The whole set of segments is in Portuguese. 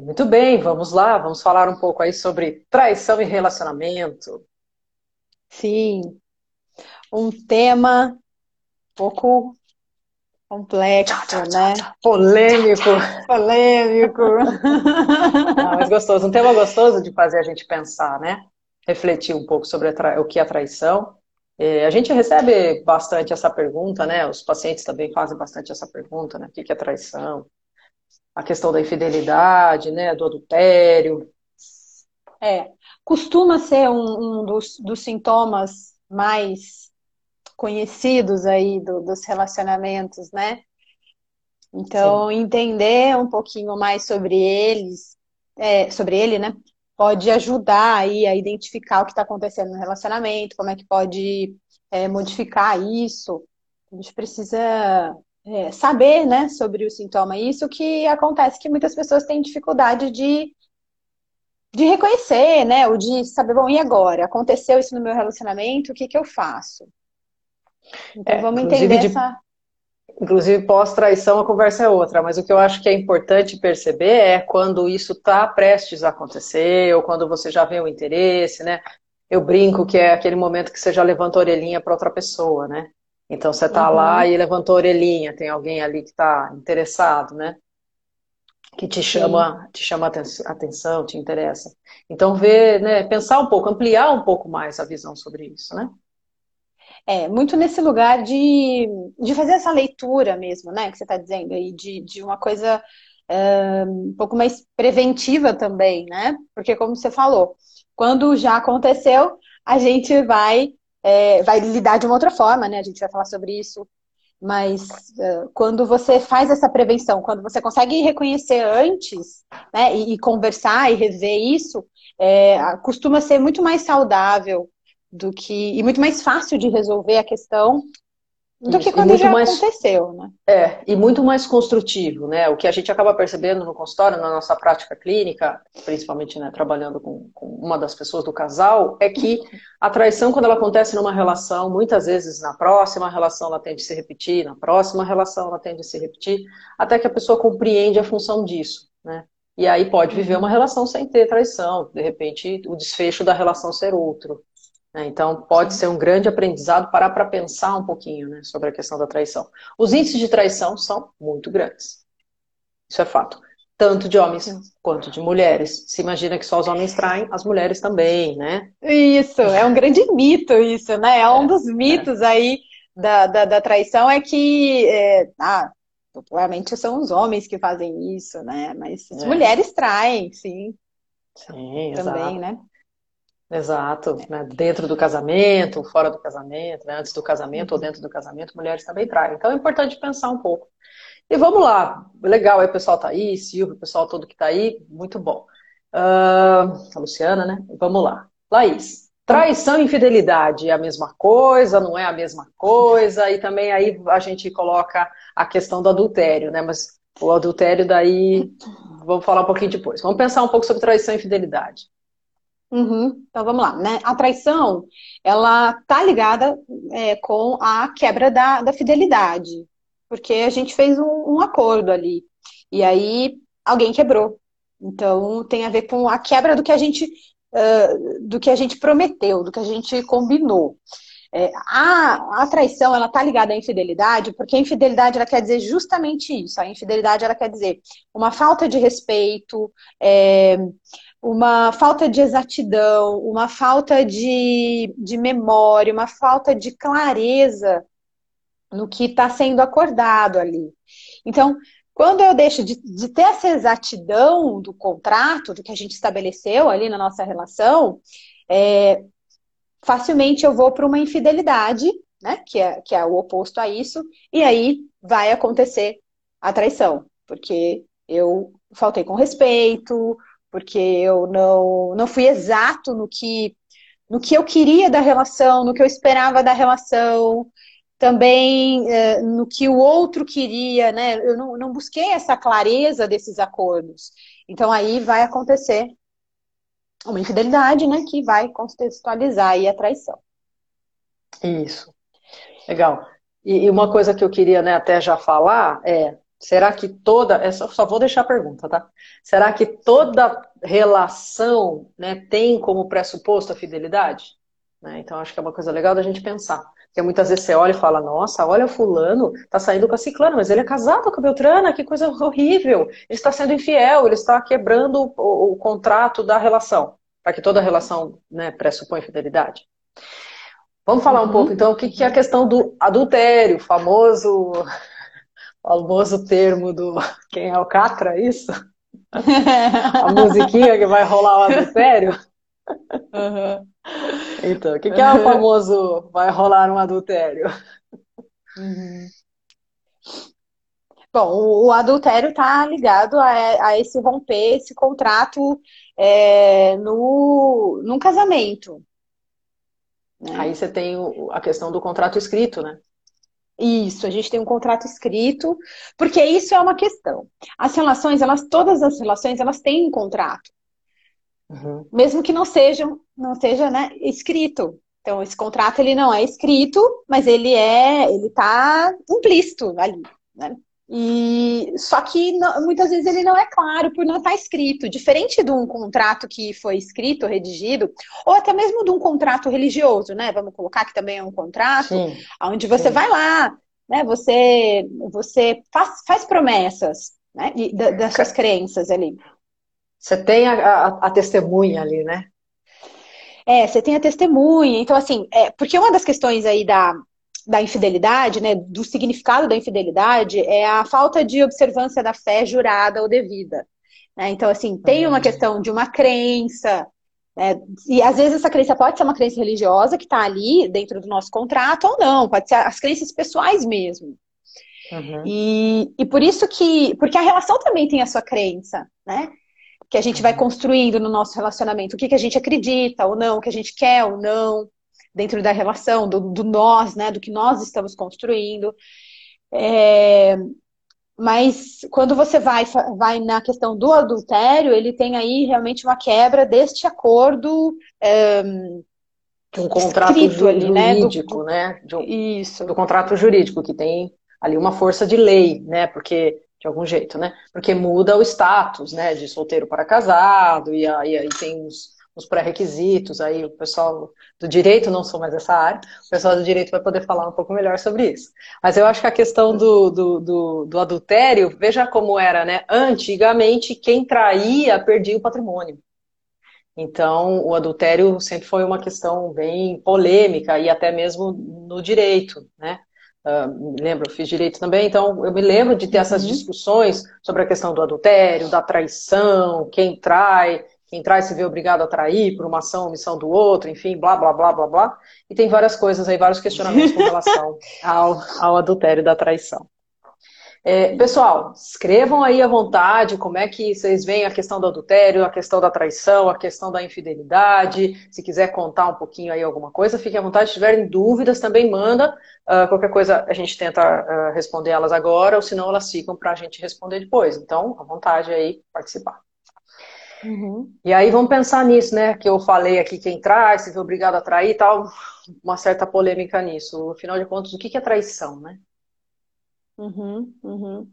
Muito bem, vamos lá, vamos falar um pouco aí sobre traição e relacionamento. Sim, um tema um pouco complexo, tchau, tchau, né? Tchau, Polêmico. Polêmico. Não, mas gostoso, um tema gostoso de fazer a gente pensar, né? Refletir um pouco sobre o que é traição. É, a gente recebe bastante essa pergunta, né? Os pacientes também fazem bastante essa pergunta, né? O que é traição? A questão da infidelidade, né, do adultério. É, costuma ser um, um dos, dos, sintomas mais conhecidos aí do, dos relacionamentos, né? Então, Sim. entender um pouquinho mais sobre eles, é, sobre ele, né? Pode ajudar aí a identificar o que está acontecendo no relacionamento, como é que pode é, modificar isso. A gente precisa é, saber né, sobre o sintoma. Isso que acontece que muitas pessoas têm dificuldade de, de reconhecer, né? Ou de saber, bom, e agora? Aconteceu isso no meu relacionamento, o que, que eu faço? Então é, vamos entender de, essa. Inclusive, pós-traição a conversa é outra, mas o que eu acho que é importante perceber é quando isso está prestes a acontecer, ou quando você já vê o interesse, né? Eu brinco que é aquele momento que você já levanta a orelhinha para outra pessoa, né? Então você está uhum. lá e levantou a orelhinha, tem alguém ali que está interessado, né? Que te chama, Sim. te chama atenção, te interessa. Então ver, né, pensar um pouco, ampliar um pouco mais a visão sobre isso, né? É, muito nesse lugar de, de fazer essa leitura mesmo, né? Que você está dizendo aí, de, de uma coisa é, um pouco mais preventiva também, né? Porque como você falou, quando já aconteceu, a gente vai é, vai lidar de uma outra forma, né? A gente vai falar sobre isso. Mas uh, quando você faz essa prevenção, quando você consegue reconhecer antes, né, e, e conversar e rever isso, é, costuma ser muito mais saudável do que e muito mais fácil de resolver a questão do que quando já mais, aconteceu, né? É, e muito mais construtivo, né? O que a gente acaba percebendo no consultório, na nossa prática clínica, principalmente né, trabalhando com, com, uma das pessoas do casal, é que a traição, quando ela acontece numa relação, muitas vezes na próxima relação ela tende a se repetir, na próxima relação ela tende a se repetir, até que a pessoa compreende a função disso, né? E aí pode viver uma relação sem ter traição, de repente o desfecho da relação ser outro. Né? Então, pode ser um grande aprendizado parar para pensar um pouquinho né, sobre a questão da traição. Os índices de traição são muito grandes. Isso é fato. Tanto de homens quanto de mulheres. Se imagina que só os homens traem, as mulheres também, né? Isso, é um grande mito isso, né? É um é, dos mitos é. aí da, da, da, traição é que é, ah, popularmente são os homens que fazem isso, né? Mas as é. mulheres traem, sim. Sim, também, exato. né? Exato, né? dentro do casamento, fora do casamento, né? antes do casamento ou uhum. dentro do casamento, mulheres também traem. Então é importante pensar um pouco. E vamos lá, legal, aí o pessoal tá aí, Silvio, o pessoal todo que tá aí, muito bom. Uh, a Luciana, né? Vamos lá. Laís, traição e infidelidade é a mesma coisa, não é a mesma coisa? E também aí a gente coloca a questão do adultério, né? Mas o adultério daí, vamos falar um pouquinho depois. Vamos pensar um pouco sobre traição e infidelidade. Uhum. Então vamos lá, né? A traição, ela tá ligada é, com a quebra da, da fidelidade, porque a gente fez um, um, acordo ali e aí alguém quebrou. Então tem a ver com a quebra do que a gente uh, do que a gente prometeu, do que a gente combinou. É, a, a traição ela tá ligada à infidelidade, porque a infidelidade ela quer dizer justamente isso. A infidelidade ela quer dizer uma falta de respeito. É, uma falta de exatidão, uma falta de, de memória, uma falta de clareza no que está sendo acordado ali. Então, quando eu deixo de, de, ter essa exatidão do contrato, do que a gente estabeleceu ali na nossa relação, é, facilmente eu vou para uma infidelidade, né, que é, que é o oposto a isso, e aí vai acontecer a traição, porque eu faltei com respeito, porque eu não, não fui exato no que, no que eu queria da relação, no que eu esperava da relação, também é, no que o outro queria, né? Eu não, não busquei essa clareza desses acordos. Então aí vai acontecer uma infidelidade, né? Que vai contextualizar aí a traição. Isso. Legal. E, e uma coisa que eu queria né, até já falar é Será que toda. É só, só vou deixar a pergunta, tá? Será que toda relação né, tem como pressuposto a fidelidade? Né? Então, acho que é uma coisa legal da gente pensar. Porque muitas vezes você olha e fala, nossa, olha o fulano, tá saindo com a ciclana, mas ele é casado com a Beltrana, que coisa horrível. Ele está sendo infiel, ele está quebrando o, o contrato da relação. Para que toda relação né, pressupõe fidelidade. Vamos falar um uhum. pouco, então, o que, que é a questão do adultério, famoso famoso termo do quem é o Catra, é isso? a musiquinha que vai rolar o adultério? Uhum. Então, o que, que, é o famoso vai rolar um adultério? Uhum. Bom, o adultério está ligado a, a, esse romper, esse contrato é, no, num casamento. Né? Aí você tem a questão do contrato escrito, né? Isso, a gente tem um contrato escrito, porque isso é uma questão. As relações, elas, todas as relações, elas têm um contrato. Uhum. Mesmo que não sejam, não seja né, escrito. Então, esse contrato ele não é escrito, mas ele é, ele está implícito ali. Né? E só que não, muitas vezes ele não é claro por não estar escrito. Diferente de um contrato que foi escrito, redigido, ou até mesmo de um contrato religioso, né? Vamos colocar que também é um contrato, sim, onde você sim. vai lá, né? Você, você faz, faz promessas, né? De, das suas crenças ali. Você tem a, a, a testemunha ali, né? É, você tem a testemunha. Então, assim, é, porque uma das questões aí da, da infidelidade, né, do significado da infidelidade, é a falta de observância da fé jurada ou devida. Né? Então, assim, tem uma uhum. questão de uma crença, né? e às vezes essa crença pode ser uma crença religiosa que está ali dentro do nosso contrato ou não, pode ser as crenças pessoais mesmo. Uhum. E, e por isso que, porque a relação também tem a sua crença, né? Que a gente vai uhum. construindo no nosso relacionamento, o que, que a gente acredita ou não, o que a gente quer ou não dentro da relação, do, do nós, né, do que nós estamos construindo. É, mas quando você vai, vai na questão do adultério, ele tem aí realmente uma quebra deste acordo. É, de um contrato jurídico, ali, né? Do, né? Um, isso. Do contrato jurídico, que tem ali uma força de lei, né? Porque, de algum jeito, né? Porque muda o status, né? De solteiro para casado, e aí, aí tem uns, os pré-requisitos, aí o pessoal do direito, não sou mais dessa área, o pessoal do direito vai poder falar um pouco melhor sobre isso. Mas eu acho que a questão do, do, do, do adultério, veja como era, né? Antigamente, quem traía perdia o patrimônio. Então, o adultério sempre foi uma questão bem polêmica e até mesmo no direito, né? Uh, me lembro, eu fiz direito também, então eu me lembro de ter essas uhum. discussões sobre a questão do adultério, da traição, quem trai, quem traz se vê obrigado a trair por uma ação ou omissão do outro, enfim, blá, blá, blá, blá, blá. E tem várias coisas aí, vários questionamentos com relação ao, ao adultério da traição. É, pessoal, escrevam aí à vontade como é que vocês veem a questão do adultério, a questão da traição, a questão da infidelidade. Se quiser contar um pouquinho aí alguma coisa, fiquem à vontade. Se tiverem dúvidas, também manda. Uh, qualquer coisa a gente tenta uh, responder elas agora, ou senão elas ficam para a gente responder depois. Então, à vontade aí participar. Uhum. E aí vamos pensar nisso, né? Que eu falei aqui, quem traz, se vê obrigado a trair e tal, uma certa polêmica nisso. Afinal de contas, o que é traição, né? Uhum, uhum.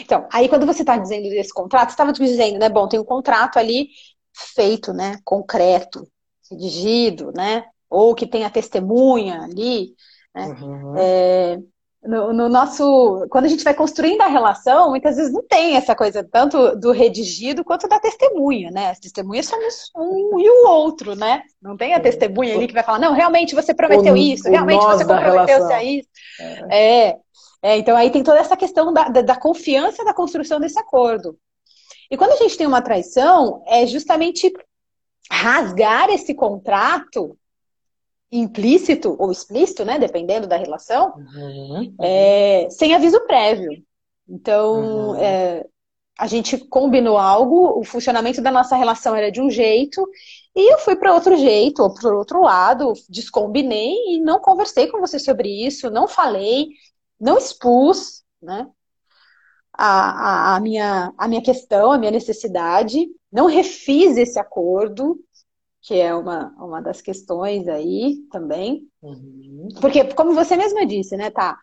Então, aí quando você está dizendo desse contrato, você estava dizendo, né? Bom, tem um contrato ali feito, né? Concreto, redigido, né? Ou que tem a testemunha ali, né? Uhum. É, no, no, nosso. Quando a gente vai construindo a relação, muitas vezes não tem essa coisa tanto do redigido quanto da testemunha, né? As testemunhas somos um e o outro, né? Não tem a testemunha ali que vai falar, não, realmente você prometeu o, isso, o realmente você comprometeu-se a isso. É. é. É, então aí tem toda essa questão da, da, da confiança da construção desse acordo. E quando a gente tem uma traição, é justamente rasgar esse contrato implícito ou explícito, né, dependendo da relação, uhum, é, sem aviso prévio. Então, uhum. é, a gente combinou algo, o funcionamento da nossa relação era de um jeito, e eu fui para outro jeito, ou para outro lado, descombinei e não conversei com você sobre isso, não falei, não expus, né, a, a, a, minha, a minha questão, a minha necessidade, não refiz esse acordo, que é uma, uma das questões aí também. Uhum. Porque, como você mesma disse, né, tá?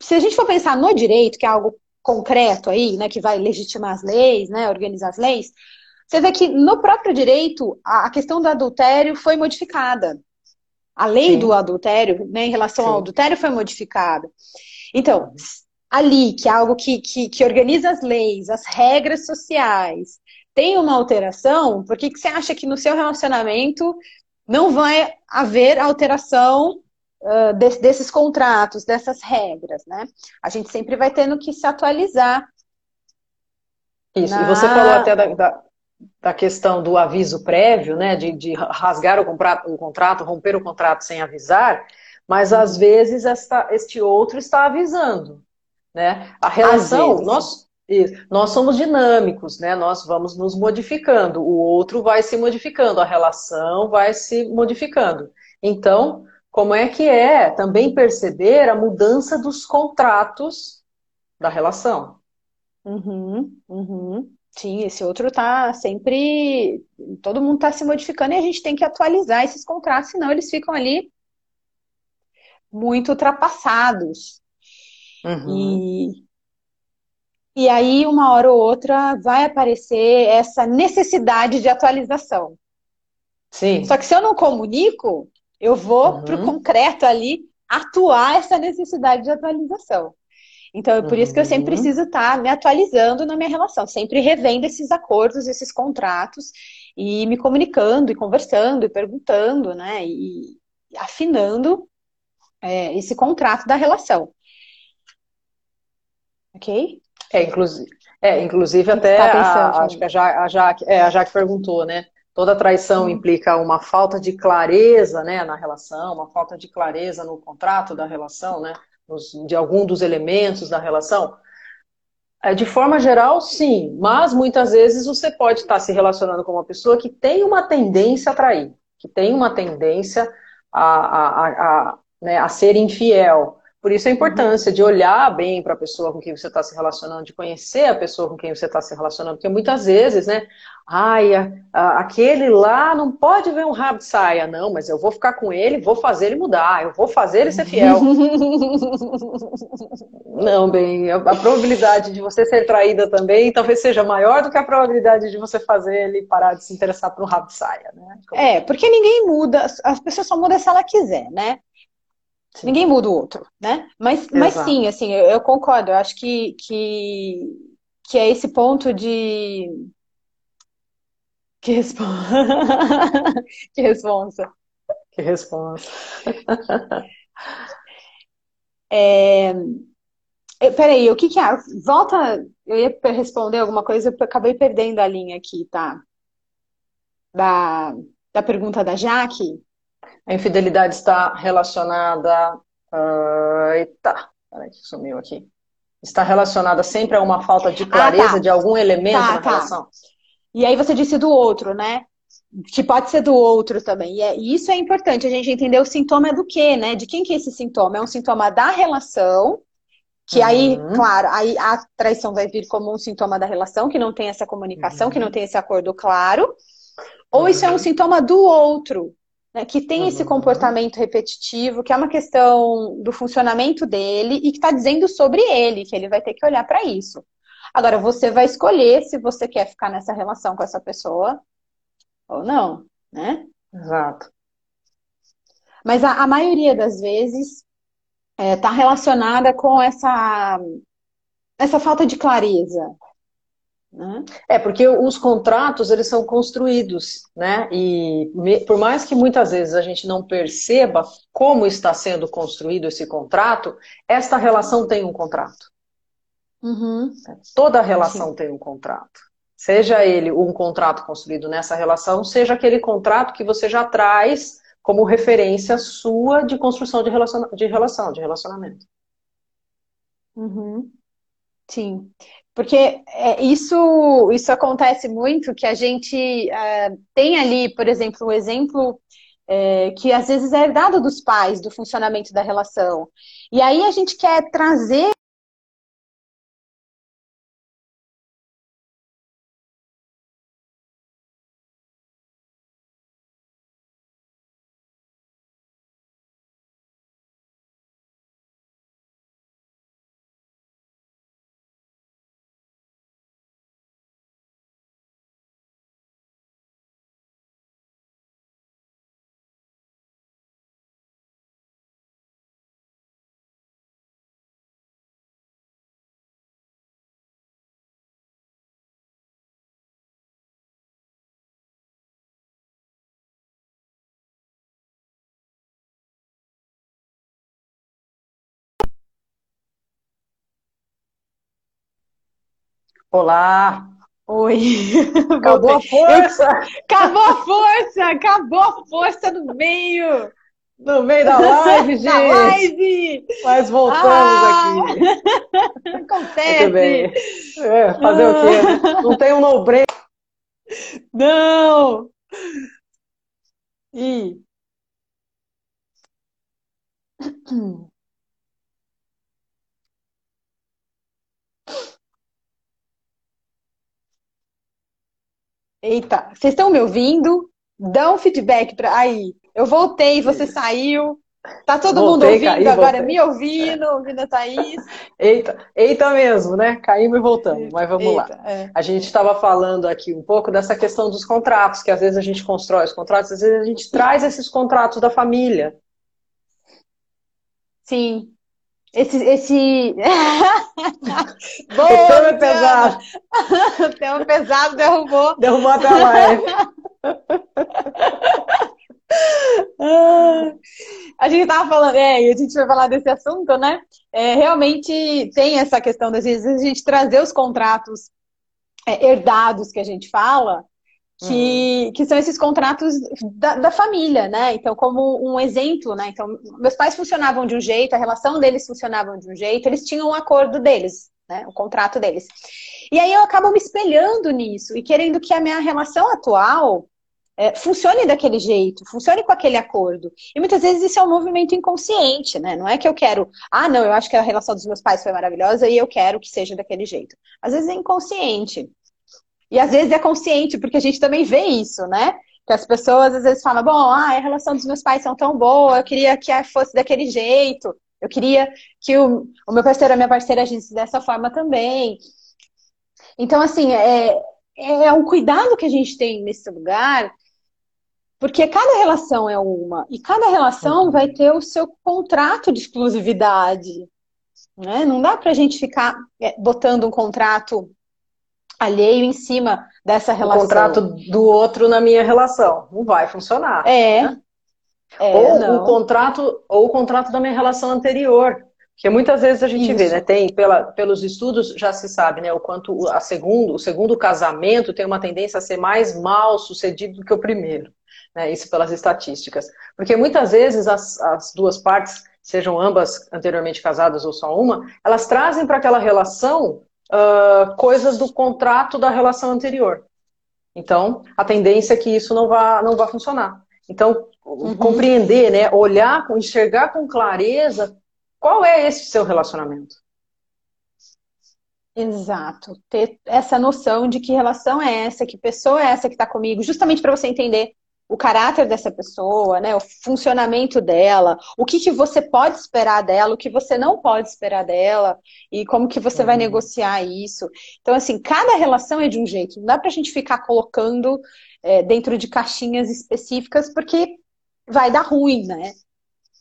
Se a gente for pensar no direito, que é algo concreto aí, né, que vai legitimar as leis, né, organizar as leis, você vê que no próprio direito a questão do adultério foi modificada. A lei Sim. do adultério, né, em relação Sim. ao adultério, foi modificada. Então, ali, que é algo que, que, que, organiza as leis, as regras sociais, tem uma alteração, por que, que você acha que no seu relacionamento não vai haver alteração uh, de, desses contratos, dessas regras, né? A gente sempre vai tendo que se atualizar. Isso, na... e você falou até da, da, da, questão do aviso prévio, né? De, de rasgar o contrato, o contrato, romper o contrato sem avisar, mas às vezes esta, este outro está avisando. Né? A relação, nós, nós somos dinâmicos, né? Nós vamos nos modificando, o outro vai se modificando, a relação vai se modificando. Então, como é que é também perceber a mudança dos contratos da relação? Uhum, uhum. Sim, esse outro tá sempre. Todo mundo está se modificando e a gente tem que atualizar esses contratos, senão eles ficam ali muito ultrapassados. Uhum. E, e aí, uma hora ou outra, vai aparecer essa necessidade de atualização. Sim. Só que se eu não comunico, eu vou uhum. para o concreto ali atuar essa necessidade de atualização. Então, é por uhum. isso que eu sempre uhum. preciso estar tá me atualizando na minha relação, sempre revendo esses acordos, esses contratos, e me comunicando, e conversando, e perguntando, né? E afinando é, esse contrato da relação. Ok? É, inclusive, é, inclusive até tá a, acho que a Jaque, a, Jaque, é, a Jaque perguntou, né? Toda traição hum. implica uma falta de clareza né, na relação, uma falta de clareza no contrato da relação, né? Nos, de algum dos elementos da relação. É, de forma geral, sim, mas muitas vezes você pode estar se relacionando com uma pessoa que tem uma tendência a trair, que tem uma tendência a, a, a, a né, a ser infiel. Por isso a importância de olhar bem para a pessoa com quem você está se relacionando, de conhecer a pessoa com quem você está se relacionando, porque muitas vezes, né? Ai, a, a, aquele lá não pode ver um rabo de saia, não, mas eu vou ficar com ele, vou fazer ele mudar, eu vou fazer ele ser fiel. não, bem, a, a, probabilidade de você ser traída também talvez seja maior do que a probabilidade de você fazer ele parar de se interessar por um rabo de saia, né? Como... É, porque ninguém muda, as pessoas só mudam se ela quiser, né? Sim. Ninguém muda o outro, né? Mas, mas sim, assim, eu, eu, concordo. Eu acho que, que, que é esse ponto de. Que responsa. que responsa. Que responsa. é... Peraí, o que que é? Volta, eu ia responder alguma coisa, eu acabei perdendo a linha aqui, tá? Da, da pergunta da Jaque. A infidelidade está relacionada. Uh, eita, peraí, sumiu aqui. Está relacionada sempre a uma falta de clareza ah, tá. de algum elemento tá, na tá. relação. E aí você disse do outro, né? Que pode ser do outro também. E, é, e isso é importante, a gente entender o sintoma é do quê, né? De quem que é esse sintoma? É um sintoma da relação, que uhum. aí, claro, aí a traição vai vir como um sintoma da relação, que não tem essa comunicação, uhum. que não tem esse acordo claro. Ou uhum. isso é um sintoma do outro, né, que tem esse comportamento repetitivo, que é uma questão do funcionamento dele e que está dizendo sobre ele, que ele vai ter que olhar para isso. Agora, você vai escolher se você quer ficar nessa relação com essa pessoa ou não, né? Exato. Mas a, a maioria das vezes está é, tá relacionada com essa, essa falta de clareza, né? É, porque os contratos, eles são construídos, né? E me, por mais que muitas vezes a gente não perceba como está sendo construído esse contrato, esta relação tem um contrato. Uhum. Toda relação Sim. tem um contrato. Seja ele um contrato construído nessa relação, seja aquele contrato que você já traz como referência sua de construção de, relaciona de relação, de relacionamento. Uhum. Sim. Porque é, isso, isso acontece muito, que a gente é, tem ali, por exemplo, um exemplo é, que às vezes é herdado dos pais, do funcionamento da relação. E aí a gente quer trazer Olá! Oi! Acabou a força! Acabou a força! Acabou a força no meio! No meio da live, gente! Da live! Mas voltamos ah, aqui. Acontece! Muito bem. É, fazer ah. o quê? Né? Não tem um no-break. Não! Ih! Eita, vocês estão me ouvindo? Um feedback para aí. Eu voltei, você saiu. Tá todo voltei, mundo ouvindo caí, agora, voltei. me ouvindo, ouvindo a Thaís. Eita, eita mesmo, né? Caímos e voltamos, mas vamos eita, lá. É. A gente estava falando aqui um pouco dessa questão dos contratos, que às vezes a gente constrói os contratos, às vezes a gente traz esses contratos da família. Sim. Esse. esse... Boa, o tema é pesado. o tema pesado derrubou. Derrubou até a live. a gente estava falando, é, e a gente vai falar desse assunto, né? É, realmente tem essa questão, das vezes, a gente trazer os contratos é, herdados que a gente fala, que, uhum. que são esses contratos da, da, família, né? Então, como um exemplo, né? Então, meus pais funcionavam de um jeito, a relação deles funcionava de um jeito, eles tinham um acordo deles, né? O contrato deles. E aí eu acabo me espelhando nisso e querendo que a minha relação atual é, funcione daquele jeito, funcione com aquele acordo. E muitas vezes isso é um movimento inconsciente, né? Não é que eu quero, ah, não, eu acho que a relação dos meus pais foi maravilhosa e eu quero que seja daquele jeito. Às vezes é inconsciente. E às vezes é consciente, porque a gente também vê isso, né? Que as pessoas às vezes falam, bom, ah, a relação dos meus pais são tão boa, eu queria que fosse daquele jeito, eu queria que o, o meu parceiro, a minha parceira agisse dessa forma também. Então, assim, é, é um cuidado que a gente tem nesse lugar, porque cada relação é uma, e cada relação uhum. vai ter o seu contrato de exclusividade. Né? Não dá pra gente ficar é, botando um contrato alheio em cima dessa relação. O contrato do outro na minha relação. Não vai funcionar. É. Né? é ou não. o contrato ou o contrato da minha relação anterior. Porque muitas vezes a gente Isso. vê, né? Tem, pela, pelos estudos já se sabe, né? O quanto a segundo, o segundo casamento tem uma tendência a ser mais mal sucedido do que o primeiro. Né? Isso pelas estatísticas. Porque muitas vezes as, as duas partes, sejam ambas anteriormente casadas ou só uma, elas trazem para aquela relação uh, coisas do contrato da relação anterior. Então, a tendência é que isso não vá, não vá funcionar. Então, uhum. compreender, né, olhar, enxergar com clareza qual é esse seu relacionamento. Exato. Ter essa noção de que relação é essa, que pessoa é essa que está comigo, justamente para você entender o caráter dessa pessoa, né, o funcionamento dela, o que, que você pode esperar dela, o que você não pode esperar dela, e como que você uhum. vai negociar isso. Então, assim, cada relação é de um jeito. Não dá pra gente ficar colocando é, dentro de caixinhas específicas, porque vai dar ruim, né?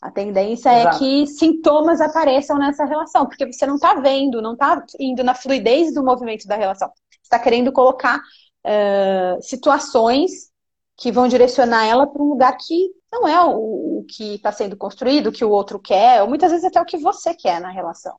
A tendência é Exato. é que sintomas apareçam nessa relação, porque você não está vendo, não está indo na fluidez do movimento da relação. Você está querendo colocar uh, situações que vão direcionar ela para um lugar que não é o, o que está sendo construído, o que o outro quer, ou muitas vezes até o que você quer na relação.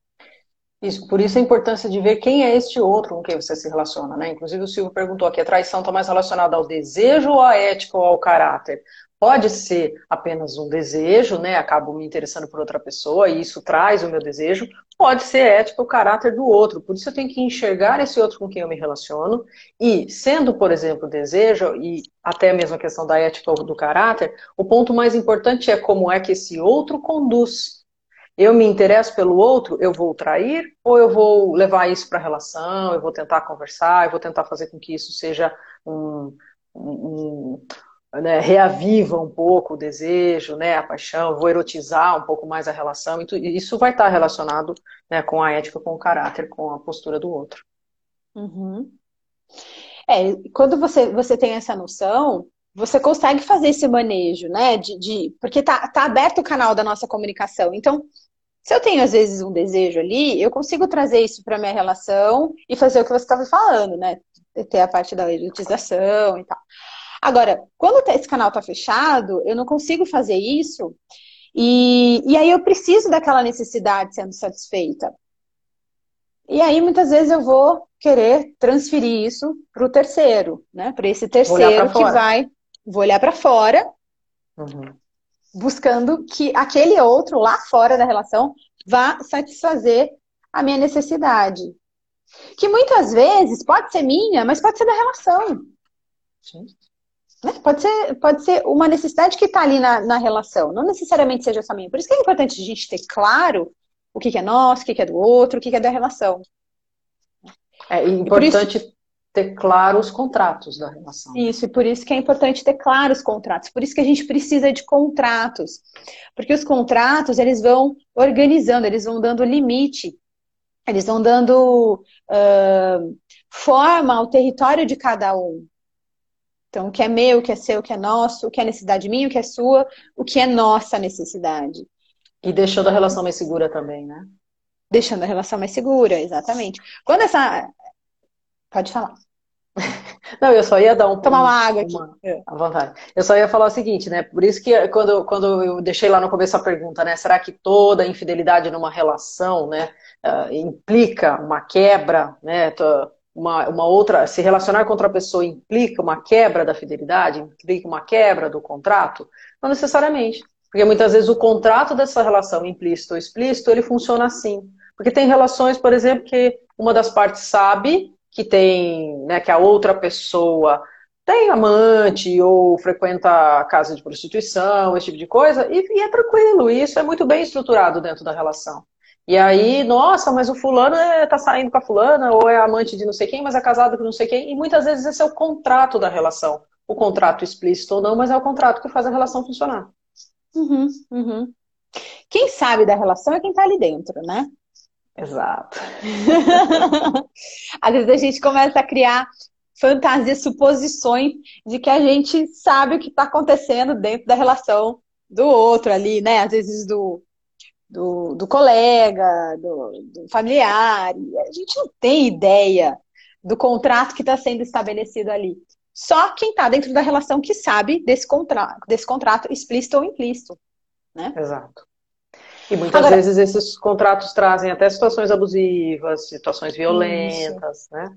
Isso, por isso a importância de ver quem é este outro com quem você se relaciona, né? Inclusive o Silvio perguntou aqui, a traição está mais relacionada ao desejo ou à ética ou ao caráter? Pode ser apenas um desejo, né? Acabo me interessando por outra pessoa e isso traz o meu desejo. Pode ser ético o caráter do outro. Por isso eu tenho que enxergar esse outro com quem eu me relaciono. E, sendo, por exemplo, desejo, e até mesmo a questão da ética ou do caráter, o ponto mais importante é como é que esse outro conduz. Eu me interesso pelo outro, eu vou trair ou eu vou levar isso para a relação, eu vou tentar conversar, eu vou tentar fazer com que isso seja um, um, né, reaviva um pouco o desejo, né, a paixão, vou erotizar um pouco mais a relação, isso vai estar relacionado né, com a ética, com o caráter, com a postura do outro. Uhum. É, quando você, você tem essa noção, você consegue fazer esse manejo, né? De, de, porque tá, tá aberto o canal da nossa comunicação. Então, se eu tenho, às vezes, um desejo ali, eu consigo trazer isso para minha relação e fazer o que você estava falando, né? Ter a parte da erotização e tal. Agora, quando tá, esse canal está fechado, eu não consigo fazer isso. E, e aí eu preciso daquela necessidade sendo satisfeita. E aí, muitas vezes, eu vou querer transferir isso para o terceiro, né? Para esse terceiro que vai. Vou olhar para fora, uhum. buscando que aquele outro lá fora da relação vá satisfazer a minha necessidade. Que muitas vezes pode ser minha, mas pode ser da relação. Sim. Né? Pode, ser, pode ser uma necessidade que está ali na, na relação, não necessariamente seja só minha. Por isso que é importante a gente ter claro o que, que é nosso, o que, que é do outro, o que, que é da relação. É importante isso... ter claro os contratos da relação. Isso, e por isso que é importante ter claro os contratos. Por isso que a gente precisa de contratos. Porque os contratos, eles vão organizando, eles vão dando limite, eles vão dando uh, forma ao território de cada um. Então, o que é meu, o que é seu, o que é nosso, o que é necessidade minha, o que é sua, o que é nossa necessidade. E deixando a relação mais segura também, né? Deixando a relação mais segura, exatamente. Quando essa. Pode falar. Não, eu só ia dar um. Tomar uma água aqui. Uma, à vontade. Eu só ia falar o seguinte, né? Por isso que quando, quando eu deixei lá no começo a pergunta, né? Será que toda infidelidade numa relação, né? Uh, implica uma quebra, né? Uma, uma outra. Se relacionar com outra pessoa implica uma quebra da fidelidade, implica uma quebra do contrato? Não necessariamente. Porque muitas vezes o contrato dessa relação, implícito ou explícito, ele funciona assim. Porque tem relações, por exemplo, que uma das partes sabe que tem, né, que a outra pessoa tem amante ou frequenta casa de prostituição, esse tipo de coisa, e, e, é tranquilo, isso é muito bem estruturado dentro da relação. E aí, nossa, mas o fulano é, tá saindo com a fulana, ou é amante de não sei quem, mas é casado com não sei quem, e muitas vezes esse é o contrato da relação. O contrato explícito ou não, mas é o contrato que faz a relação funcionar. Uhum, uhum. Quem sabe da relação é quem tá ali dentro, né? Exato. Às vezes a gente começa a criar fantasias, suposições de que a gente sabe o que está acontecendo dentro da relação do outro ali, né? Às vezes do, do, do colega, do, do, familiar. A gente não tem ideia do contrato que está sendo estabelecido ali. Só quem está dentro da relação que sabe desse, contra desse contrato explícito ou implícito. Né? Exato. E muitas Agora, vezes esses contratos trazem até situações abusivas, situações violentas, isso. né?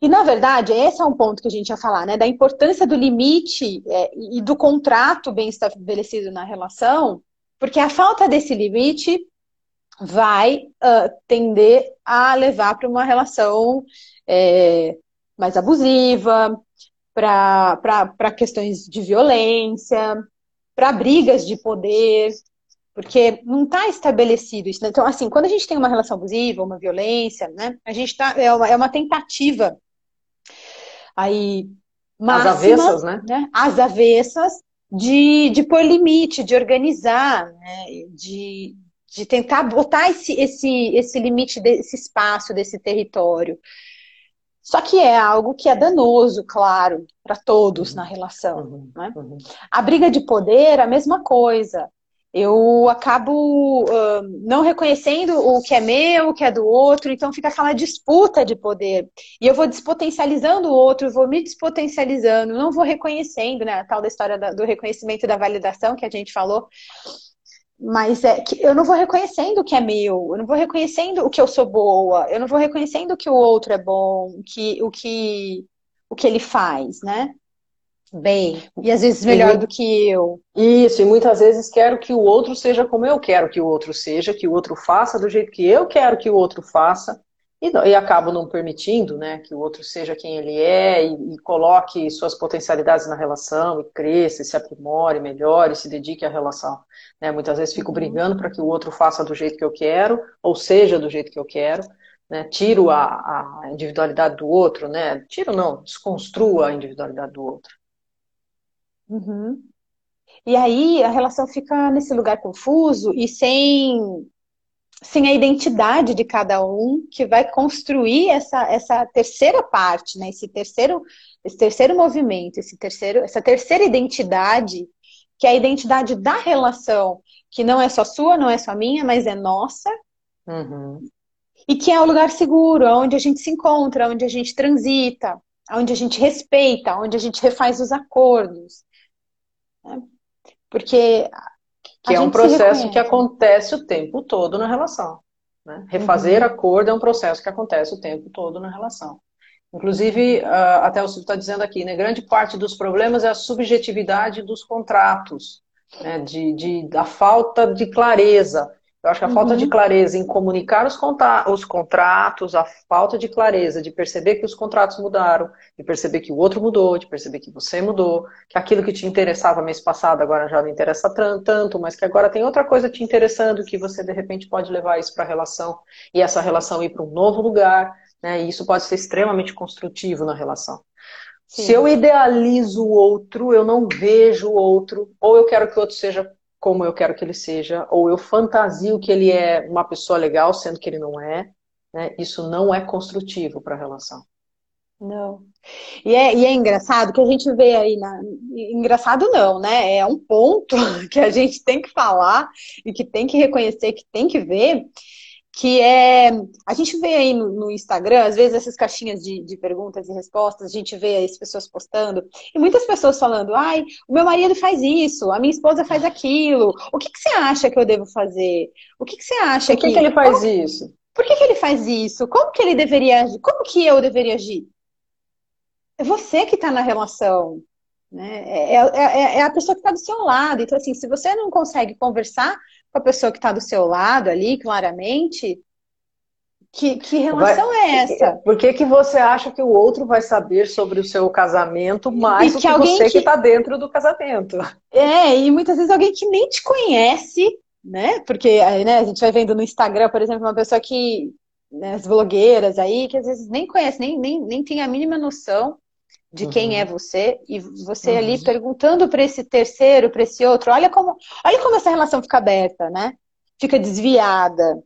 E, na verdade, esse é um ponto que a gente ia falar, né? Da importância do limite é, e do contrato bem estabelecido na relação, porque a falta desse limite vai uh, tender a levar para uma relação é, mais abusiva, para questões de violência, para brigas de poder, porque não está estabelecido isso. Né? Então, assim, quando a gente tem uma relação abusiva, uma violência, né, a gente tá, é, uma, é uma tentativa aí máxima, As avessas, né? né? As avessas de, de pôr limite, de organizar, né? de, de tentar botar esse, esse, esse limite desse espaço, desse território. Só que é algo que é danoso, claro, para todos uhum. na relação. Uhum. Né? Uhum. A briga de poder, a mesma coisa. Eu acabo uh, não reconhecendo o que é meu, o que é do outro, então fica aquela disputa de poder. E eu vou despotencializando o outro, vou me despotencializando, não vou reconhecendo, né? A tal da história da, do reconhecimento e da validação que a gente falou. Mas é que eu não vou reconhecendo o que é meu, eu não vou reconhecendo o que eu sou boa, eu não vou reconhecendo que o outro é bom, que, o que o que ele faz, né? Bem, e às vezes melhor e, do que eu. Isso, e muitas vezes quero que o outro seja como eu quero que o outro seja, que o outro faça do jeito que eu quero que o outro faça, e, e acabo não permitindo né, que o outro seja quem ele é e, e, coloque suas potencialidades na relação e cresça, e se aprimore, melhore, se dedique à relação. Né? Muitas vezes fico uhum. brigando para que o outro faça do jeito que eu quero, ou seja do jeito que eu quero. Né? Tiro a, a individualidade do outro, né? Tiro não, desconstruo a individualidade do outro. Uhum. E aí a relação fica nesse lugar confuso e sem sem a identidade de cada um que vai construir essa, essa terceira parte, né? Esse terceiro, esse terceiro movimento, esse terceiro, essa terceira identidade, que é a identidade da relação, que não é só sua, não é só minha, mas é nossa. Uhum. E que é o lugar seguro, onde a gente se encontra, onde a gente transita, onde a gente respeita, onde a gente refaz os acordos. Né? Porque que é um processo que acontece o tempo todo na relação. Né? Refazer uhum. acordo é um processo que acontece o tempo todo na relação. Inclusive, até o Silvio está dizendo aqui, né, grande parte dos problemas é a subjetividade dos contratos, né, de, de, da falta de clareza. Eu acho que a uhum. falta de uhum. clareza em comunicar os, os contratos, a falta de clareza de perceber que os contratos mudaram, de perceber que o outro mudou, de perceber que você mudou, que aquilo que te interessava mês passado agora já não interessa tanto, mas que agora tem outra coisa te interessando, que você de repente pode levar isso para a relação e essa relação ir para um novo lugar, né? E isso pode ser extremamente construtivo na relação. Sim. Se eu idealizo o outro, eu não vejo o outro, ou eu quero que o outro seja como eu quero que ele seja, ou eu fantasio que ele é uma pessoa legal, sendo que ele não é. Né? Isso não é construtivo para a relação. Não. E é, e é engraçado que a gente vê aí na. Engraçado não, né? É um ponto que a gente tem que falar e que tem que reconhecer, que tem que ver, que é. A gente vê aí no, no Instagram, às vezes, essas caixinhas de, de, perguntas e respostas, a gente vê as pessoas postando, e muitas pessoas falando: ai, o meu marido faz isso, a minha esposa faz aquilo, o que, que você acha que eu devo fazer? O que, que você acha Por que, que, que ele faz Como... isso? Por que, que ele faz isso? Como que ele deveria agir? Como que eu deveria agir? É você que está na relação. Né? É, é, é, é a pessoa que está do seu lado. Então, assim, se você não consegue conversar com a pessoa que está do seu lado ali, claramente, que, que relação vai, é essa? Por que, que você acha que o outro vai saber sobre o seu casamento mais do que, que você que está dentro do casamento? É, e muitas vezes alguém que nem te conhece, né? Porque né, a gente vai vendo no Instagram, por exemplo, uma pessoa que. Né, as blogueiras aí, que às vezes nem conhece, nem, nem, nem tem a mínima noção de quem uhum. é você e você uhum. ali perguntando para esse terceiro, para esse outro, olha como, olha como essa relação fica aberta, né? Fica desviada,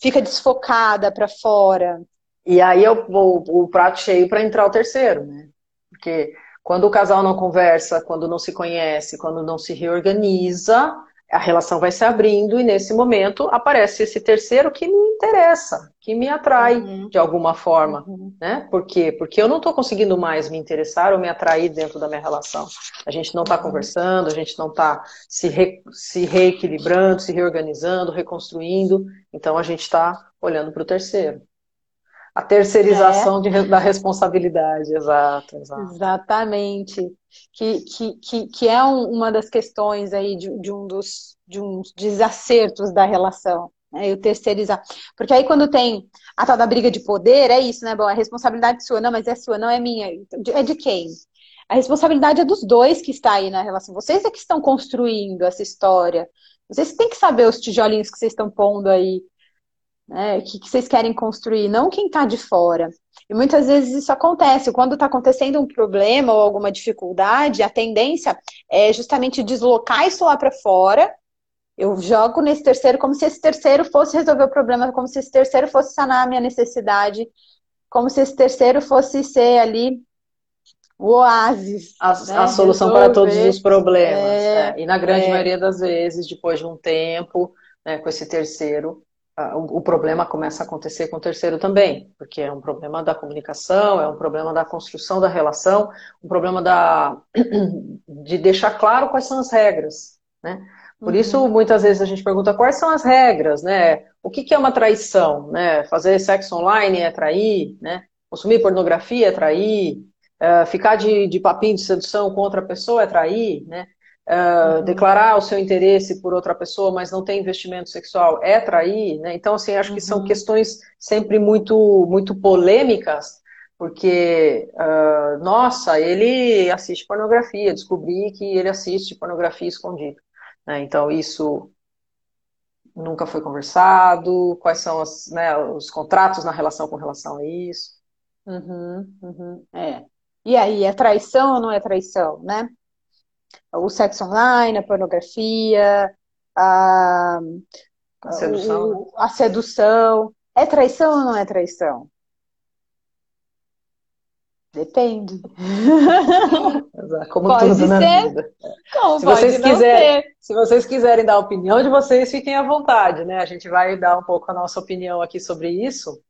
fica desfocada para fora. E aí o, o, o prato cheio para entrar o terceiro, né? Porque quando o casal não conversa, quando não se conhece, quando não se reorganiza, a relação vai se abrindo e nesse momento aparece esse terceiro que me interessa, que me atrai uhum. de alguma forma, uhum. né? Por quê? Porque eu não estou conseguindo mais me interessar ou me atrair dentro da minha relação. A gente não está uhum. conversando, a gente não está se, re, se reequilibrando, se reorganizando, reconstruindo. Então a gente está olhando para o terceiro. A terceirização é. de, da responsabilidade, exato, exato. Exatamente. Que, que, que, é um, uma das questões aí de, de, um dos de uns desacertos da relação. Né? o terceirizar. Porque aí quando tem a tal da briga de poder, é isso, né? Bom, é responsabilidade sua, não, mas é sua, não é minha. É de quem? A responsabilidade é dos dois que está aí na relação. Vocês é que estão construindo essa história. Vocês têm que saber os tijolinhos que vocês estão pondo aí né, que, que vocês querem construir, não quem está de fora. E muitas vezes isso acontece. Quando está acontecendo um problema ou alguma dificuldade, a tendência é justamente deslocar isso lá para fora. Eu jogo nesse terceiro como se esse terceiro fosse resolver o problema, como se esse terceiro fosse sanar a minha necessidade, como se esse terceiro fosse ser ali o oásis. A, né? a solução resolver. para todos os problemas. É, é. E na grande é. maioria das vezes, depois de um tempo, né, com esse terceiro, o problema começa a acontecer com o terceiro também, porque é um problema da comunicação, é um problema da construção da relação, um problema da, de deixar claro quais são as regras, né? Por uhum. isso, muitas vezes a gente pergunta quais são as regras, né? O que, que é uma traição, né? Fazer sexo online é trair, né? Consumir pornografia é trair, uh, ficar de, de papinho de sedução com outra pessoa é trair, né? Uh, declarar o seu interesse por outra pessoa, mas não tem investimento sexual, é trair, né? Então, assim, acho que são uhum. questões sempre muito, muito polêmicas, porque, uh, nossa, ele assiste pornografia, descobri que ele assiste pornografia escondida. Né? Então, isso nunca foi conversado, quais são as, né, os contratos na relação com relação a isso. Uhum, uhum, é. E aí, é traição ou não é traição, né? O sexo online, a pornografia, a, a sedução. O, a sedução. É traição ou não é traição? Depende. Como pode tudo na ser. vida. Como se, vocês quiserem, se vocês quiserem dar a opinião de vocês, fiquem à vontade, né? A gente vai dar um pouco a nossa opinião aqui sobre isso.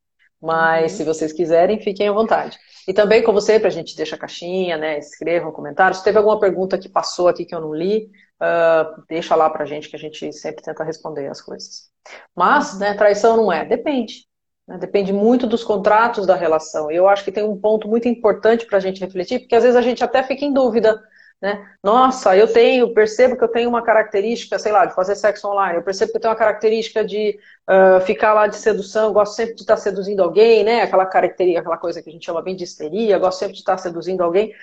Mas uhum. se vocês quiserem, fiquem à vontade. E também, como sempre, a gente deixa a caixinha, né? Escrevam comentários. Se teve alguma pergunta que passou aqui que eu não li, uh, deixa lá pra gente que a gente sempre tenta responder as coisas. Mas, né, traição não é, depende. Né? Depende muito dos contratos da relação. E eu acho que tem um ponto muito importante para a gente refletir, porque às vezes a gente até fica em dúvida né? Nossa, eu tenho, percebo que eu tenho uma característica, sei lá, de fazer sexo online, eu percebo que eu tenho uma característica de uh, ficar lá de sedução, gosto sempre de estar seduzindo alguém, né? Aquela característica, aquela coisa que a gente chama bem de histeria, gosto sempre de estar seduzindo alguém.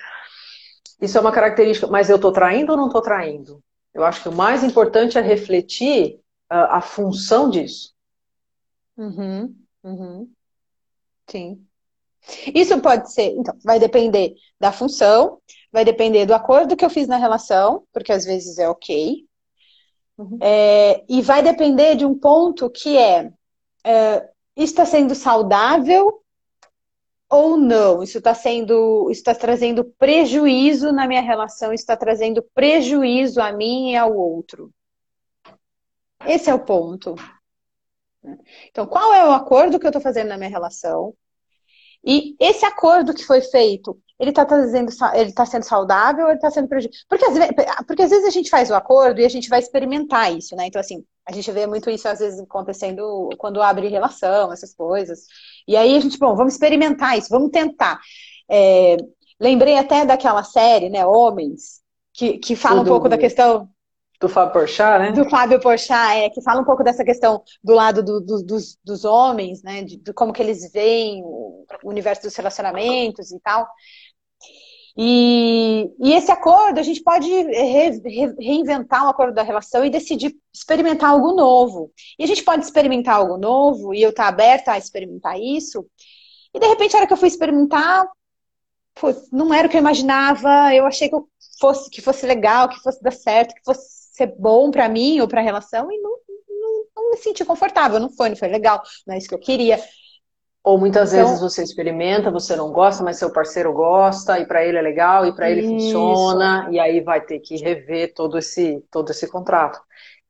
Isso é uma característica, mas eu estou traindo ou não estou traindo? Eu acho que o mais importante é refletir uh, a função disso. Uhum, uhum. Sim. Isso pode ser, então, vai depender da função, vai depender do acordo que eu fiz na relação, porque às vezes é ok. Uhum. É, e vai depender de um ponto que é, é está sendo saudável ou não? Isso está sendo, está trazendo prejuízo na minha relação, está trazendo prejuízo a mim e ao outro. Esse é o ponto. Então, qual é o acordo que eu estou fazendo na minha relação? E esse acordo que foi feito, ele está trazendo, ele tá sendo saudável ou ele está sendo prejudicial? Porque às, vezes, porque às vezes a gente faz o acordo e a gente vai experimentar isso, né? Então, assim, a gente vê muito isso às vezes acontecendo quando abre relação, essas coisas. E aí a gente, bom, vamos experimentar isso, vamos tentar. É, lembrei até daquela série, né, Homens, que, que fala um pouco da questão do Fábio Porchat, né? Do Fábio Porchat, é, que fala um pouco dessa questão do lado do, do, dos, dos homens, né? De, de, como que eles veem o universo dos relacionamentos e tal. E, e esse acordo, a gente pode re, re, reinventar o acordo da relação e decidir experimentar algo novo. E a gente pode experimentar algo novo, e eu estar aberta a experimentar isso, e de repente, a hora que eu fui experimentar, não era o que eu imaginava, eu achei que eu fosse, que fosse legal, que fosse dar certo, que fosse ser bom para mim ou para a relação e não, não, não, me senti confortável. Não foi, não foi legal, não é isso que eu queria. Ou muitas então, vezes você experimenta, você não gosta, mas seu parceiro gosta e para ele é legal e para ele funciona e aí vai ter que rever todo esse todo esse contrato.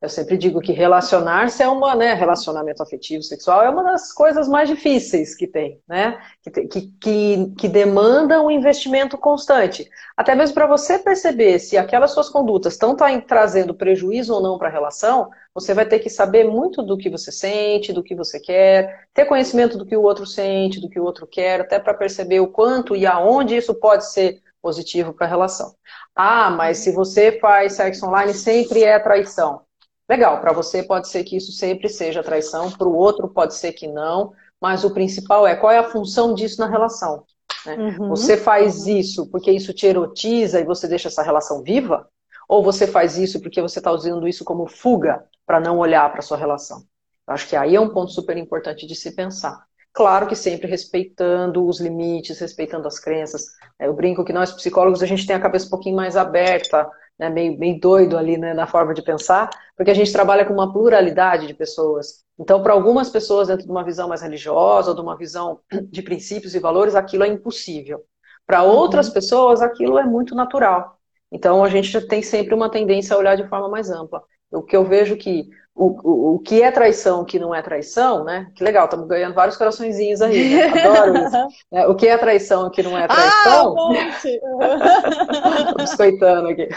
Eu sempre digo que relacionar-se é uma, né, relacionamento afetivo, sexual, é uma das coisas mais difíceis que tem, né? Que, que, que, demanda um investimento constante. Até mesmo para você perceber se aquelas suas condutas estão tá trazendo prejuízo ou não para a relação, você vai ter que saber muito do que você sente, do que você quer, ter conhecimento do que o outro sente, do que o outro quer, até para perceber o quanto e aonde isso pode ser positivo para a relação. Ah, mas se você faz sexo online, sempre é traição. Legal, para você pode ser que isso sempre seja traição, para o outro pode ser que não, mas o principal é qual é a função disso na relação. Né? Uhum. Você faz isso porque isso te erotiza e você deixa essa relação viva? Ou você faz isso porque você está usando isso como fuga para não olhar para sua relação? Eu acho que aí é um ponto super importante de se pensar. Claro que sempre respeitando os limites, respeitando as crenças. Eu brinco que nós psicólogos a gente tem a cabeça um pouquinho mais aberta né, meio, meio doido ali né, na forma de pensar, porque a gente trabalha com uma pluralidade de pessoas. Então, para algumas pessoas, dentro de uma visão mais religiosa ou de uma visão de princípios e valores, aquilo é impossível. Para outras uhum. pessoas, aquilo é muito natural. Então, a gente tem sempre uma tendência a olhar de forma mais ampla. O que eu vejo que o, o, o que é traição, o que não é traição, né? Que legal, estamos ganhando vários coraçõezinhos aí, né? Adoro isso. É, o que é traição, o que não é traição. Ah, um biscoitando aqui.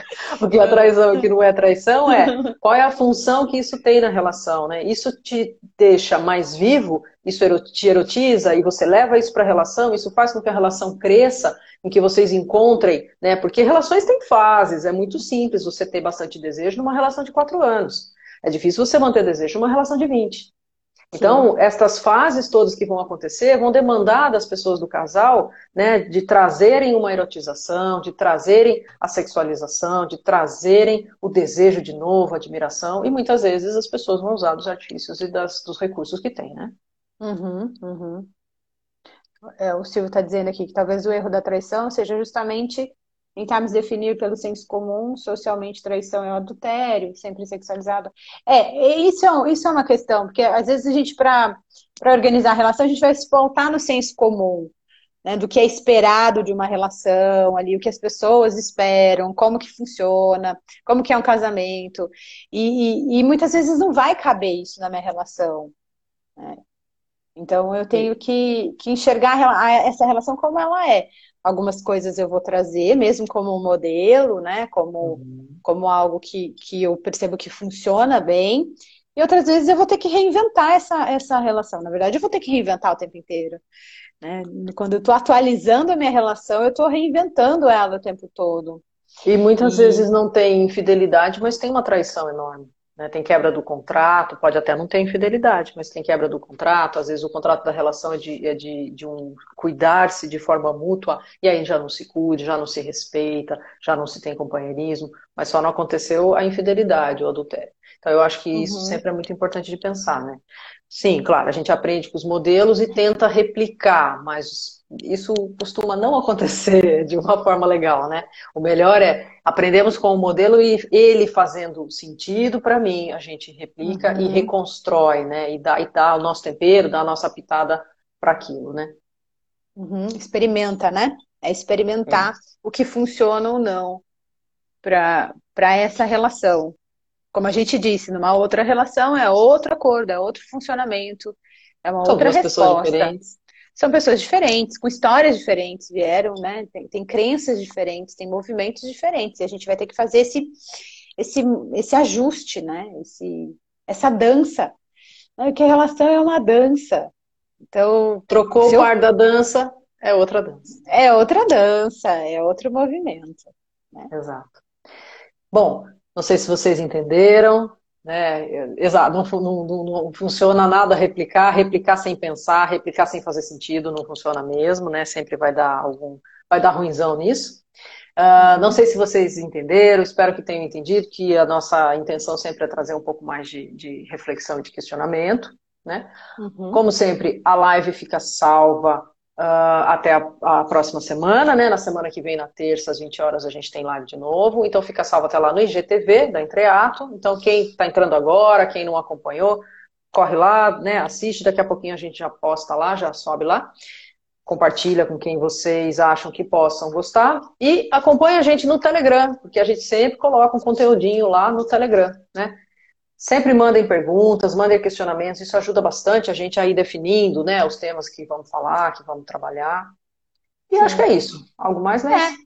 O que é traição, o que não é traição é qual é a função que isso tem na relação, né? Isso te deixa mais vivo, isso te erotiza e você leva isso para a relação, isso faz com que a relação cresça, em que vocês encontrem, né? Porque relações têm fases, é muito simples você ter bastante desejo numa relação de quatro anos. É difícil você manter desejo numa relação de 20. Então, Sim. estas fases todas que vão acontecer vão demandar das pessoas do casal né, de trazerem uma erotização, de trazerem a sexualização, de trazerem o desejo de novo, a admiração, e muitas vezes as pessoas vão usar dos artifícios e das, dos recursos que têm, né? Uhum, uhum. É, o Silvio está dizendo aqui que talvez o erro da traição seja justamente tentarmos definir pelo senso comum, socialmente traição é adultério, sempre sexualizado. É, isso é, isso é uma questão, porque às vezes a gente, para organizar a relação, a gente vai se voltar no senso comum, né, do que é esperado de uma relação ali, o que as pessoas esperam, como que funciona, como que é um casamento, e, e, e muitas vezes não vai caber isso na minha relação. Né? Então eu tenho que, que enxergar essa relação como ela é. Algumas coisas eu vou trazer, mesmo como um modelo, né? Como, uhum. como algo que, que eu percebo que funciona bem. E outras vezes eu vou ter que reinventar essa, essa relação. Na verdade, eu vou ter que reinventar o tempo inteiro. Né? Quando eu estou atualizando a minha relação, eu estou reinventando ela o tempo todo. E muitas e... vezes não tem infidelidade, mas tem uma traição enorme. Né? Tem quebra do contrato, pode até não ter infidelidade, mas tem quebra do contrato. Às vezes o contrato da relação é de, é de, de um cuidar-se de forma mútua, e aí já não se cuide, já não se respeita, já não se tem companheirismo, mas só não aconteceu a infidelidade, o adultério. Então eu acho que isso uhum. sempre é muito importante de pensar, né? Sim, claro, a gente aprende com os modelos e tenta replicar, mas isso costuma não acontecer de uma forma legal, né? O melhor é aprendemos com o modelo e ele fazendo sentido para mim, a gente replica uhum. e reconstrói, né? E dá, e dá o nosso tempero, dá a nossa pitada para aquilo, né? Uhum. Experimenta, né? É experimentar é. o que funciona ou não para essa relação. Como a gente disse, numa outra relação é outro acordo, é outro funcionamento, é uma São outra resposta. São pessoas diferentes, com histórias diferentes, vieram, né? Tem, tem crenças diferentes, tem movimentos diferentes. E a gente vai ter que fazer esse, esse, esse ajuste, né? Esse, essa dança. Que a relação é uma dança. Então. Trocou o par da dança, é outra dança. É outra dança, é outro movimento. Né? Exato. Bom, não sei se vocês entenderam, né? Exato, não, não, não, funciona nada replicar, replicar sem pensar, replicar sem fazer sentido, não funciona mesmo, né? Sempre vai dar algum, vai dar ruimzão nisso. Uh, não sei se vocês entenderam, espero que tenham entendido que a nossa intenção sempre é trazer um pouco mais de, de reflexão e de questionamento, né? Uhum. Como sempre, a live fica salva Uh, até a, a, próxima semana, né? Na semana que vem, na terça, às 20 horas, a gente tem live de novo. Então fica salvo até lá no IGTV da Entreato. Então, quem está entrando agora, quem não acompanhou, corre lá, né? Assiste, daqui a pouquinho a gente já posta lá, já sobe lá. Compartilha com quem vocês acham que possam gostar. E acompanha a gente no Telegram, porque a gente sempre coloca um conteúdinho lá no Telegram, né? Sempre mandem perguntas, mandem questionamentos, isso ajuda bastante a gente a ir definindo né, os temas que vamos falar, que vamos trabalhar. E Sim. acho que é isso. Algo mais, né? É.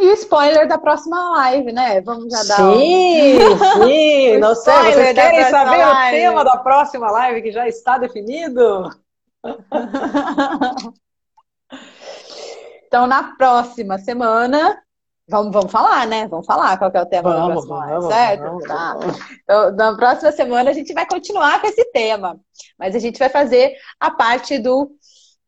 E o spoiler da próxima live, né? Vamos já dar Sim, um... sim, não sei, vocês querem saber live. o tema da próxima live que já está definido? então, na próxima semana, Vamos, vamos falar, né? Vamos falar qual é o tema vamos, da próxima vamos, certo? Vamos, tá. Então, na próxima semana a gente vai continuar com esse tema, mas a gente vai fazer a parte do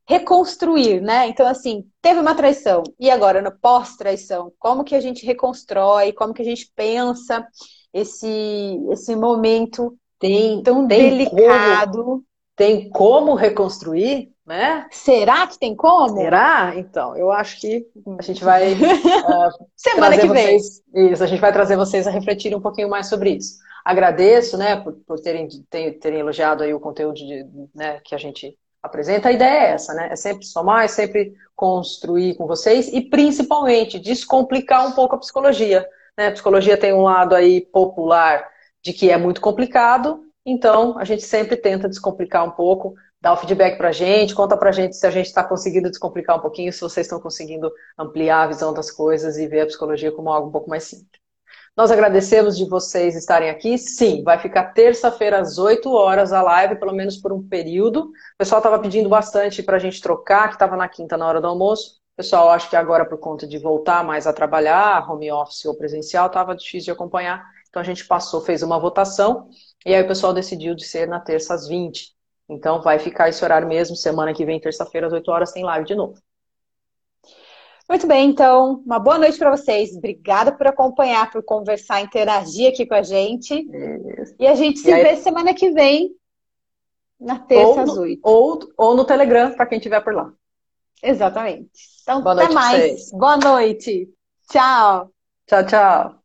reconstruir, né? Então, assim, teve uma traição, e agora no pós-traição, como que a gente reconstrói, como que a gente pensa esse, esse momento tem, tão tem delicado. Como, tem como reconstruir? Né? Será que tem como? Será? Então, eu acho que a gente vai. Uh, Semana que vocês, vem. Isso, a gente vai trazer vocês a refletir um pouquinho mais sobre isso. Agradeço, né, por, por terem, ter, terem elogiado aí o conteúdo de, né, que a gente apresenta. A ideia é essa, né? É sempre somar, é sempre construir com vocês e principalmente descomplicar um pouco a psicologia. Né? A psicologia tem um lado aí popular de que é muito complicado, então a gente sempre tenta descomplicar um pouco dá o feedback para a gente, conta para a gente se a gente está conseguindo descomplicar um pouquinho, se vocês estão conseguindo ampliar a visão das coisas e ver a psicologia como algo um pouco mais simples. Nós agradecemos de vocês estarem aqui. Sim, vai ficar terça-feira às 8 horas a live, pelo menos por um período. O pessoal estava pedindo bastante para a gente trocar, que estava na quinta na hora do almoço. Pessoal, acho que agora, por conta de voltar mais a trabalhar, home office ou presencial, estava difícil de acompanhar. Então a gente passou, fez uma votação, e aí o pessoal decidiu de ser na terça às 20. Então vai ficar esse horário mesmo, semana que vem, terça-feira, às 8 horas, tem live de novo. Muito bem, então, uma boa noite para vocês. Obrigada por acompanhar, por conversar, interagir aqui com a gente. Isso. E a gente se aí... vê semana que vem, na terça às 8. Ou, ou no Telegram, para quem estiver por lá. Exatamente. Então, boa até mais. Boa noite. Tchau. Tchau, tchau.